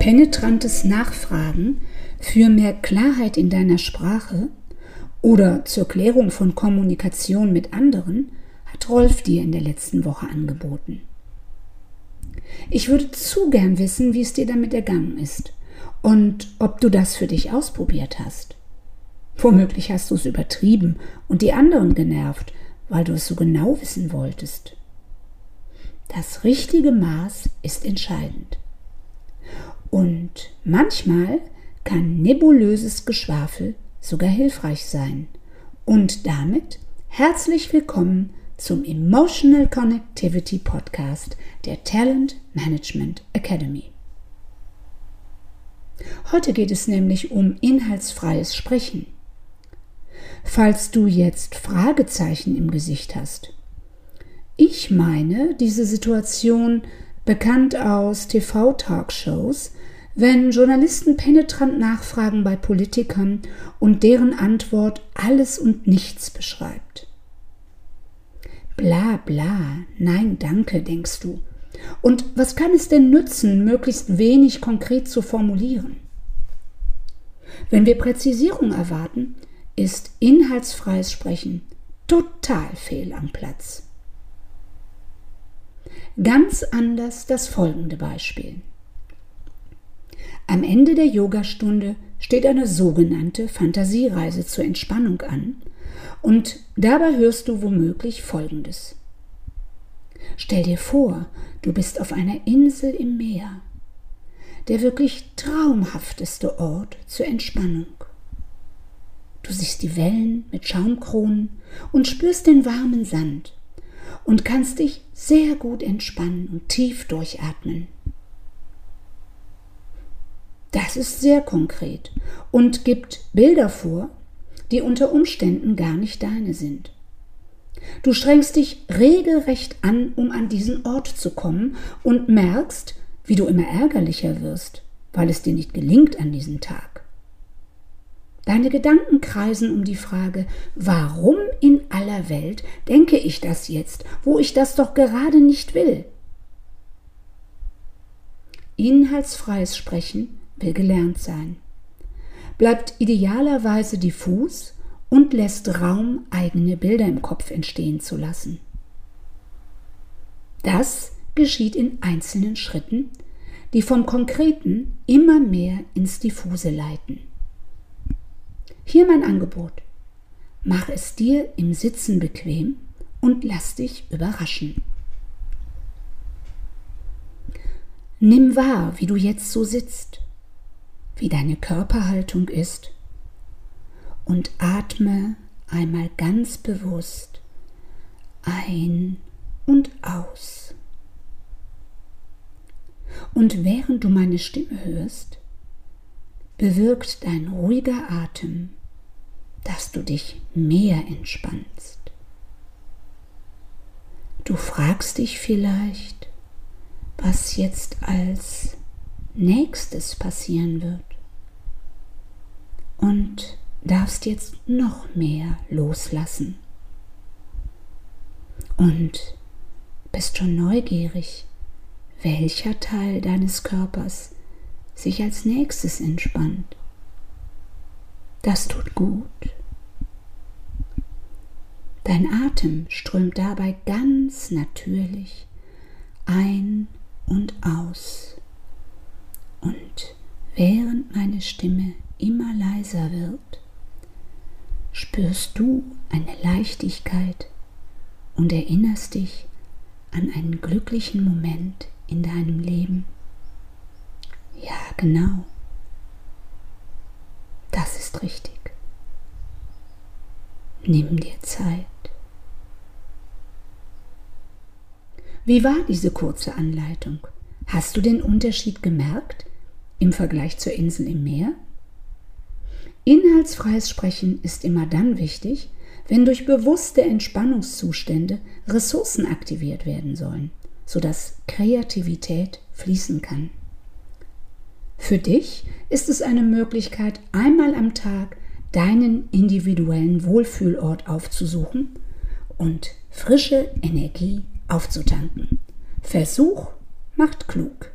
penetrantes Nachfragen für mehr Klarheit in deiner Sprache oder zur Klärung von Kommunikation mit anderen hat Rolf dir in der letzten Woche angeboten. Ich würde zu gern wissen, wie es dir damit ergangen ist und ob du das für dich ausprobiert hast. Womöglich hast du es übertrieben und die anderen genervt, weil du es so genau wissen wolltest. Das richtige Maß ist entscheidend. Und manchmal kann nebulöses Geschwafel sogar hilfreich sein. Und damit herzlich willkommen zum Emotional Connectivity Podcast der Talent Management Academy. Heute geht es nämlich um inhaltsfreies Sprechen. Falls du jetzt Fragezeichen im Gesicht hast. Ich meine diese Situation bekannt aus TV-Talkshows, wenn Journalisten penetrant nachfragen bei Politikern und deren Antwort alles und nichts beschreibt. Bla bla, nein danke, denkst du. Und was kann es denn nützen, möglichst wenig konkret zu formulieren? Wenn wir Präzisierung erwarten, ist inhaltsfreies Sprechen total fehl am Platz. Ganz anders das folgende Beispiel. Am Ende der Yogastunde steht eine sogenannte Fantasiereise zur Entspannung an und dabei hörst du womöglich Folgendes. Stell dir vor, du bist auf einer Insel im Meer, der wirklich traumhafteste Ort zur Entspannung. Du siehst die Wellen mit Schaumkronen und spürst den warmen Sand und kannst dich sehr gut entspannen und tief durchatmen. Das ist sehr konkret und gibt Bilder vor, die unter Umständen gar nicht deine sind. Du strengst dich regelrecht an, um an diesen Ort zu kommen und merkst, wie du immer ärgerlicher wirst, weil es dir nicht gelingt an diesem Tag. Deine Gedanken kreisen um die Frage, warum in aller Welt denke ich das jetzt, wo ich das doch gerade nicht will? Inhaltsfreies Sprechen will gelernt sein, bleibt idealerweise diffus und lässt Raum, eigene Bilder im Kopf entstehen zu lassen. Das geschieht in einzelnen Schritten, die vom Konkreten immer mehr ins Diffuse leiten. Hier mein Angebot. Mach es dir im Sitzen bequem und lass dich überraschen. Nimm wahr, wie du jetzt so sitzt wie deine Körperhaltung ist und atme einmal ganz bewusst ein und aus. Und während du meine Stimme hörst, bewirkt dein ruhiger Atem, dass du dich mehr entspannst. Du fragst dich vielleicht, was jetzt als nächstes passieren wird und darfst jetzt noch mehr loslassen. Und bist schon neugierig, welcher Teil deines Körpers sich als nächstes entspannt. Das tut gut. Dein Atem strömt dabei ganz natürlich ein und aus. Und während meine Stimme immer leiser wird, spürst du eine Leichtigkeit und erinnerst dich an einen glücklichen Moment in deinem Leben. Ja, genau. Das ist richtig. Nimm dir Zeit. Wie war diese kurze Anleitung? Hast du den Unterschied gemerkt im Vergleich zur Insel im Meer? Inhaltsfreies Sprechen ist immer dann wichtig, wenn durch bewusste Entspannungszustände Ressourcen aktiviert werden sollen, sodass Kreativität fließen kann. Für dich ist es eine Möglichkeit, einmal am Tag deinen individuellen Wohlfühlort aufzusuchen und frische Energie aufzutanken. Versuch macht klug.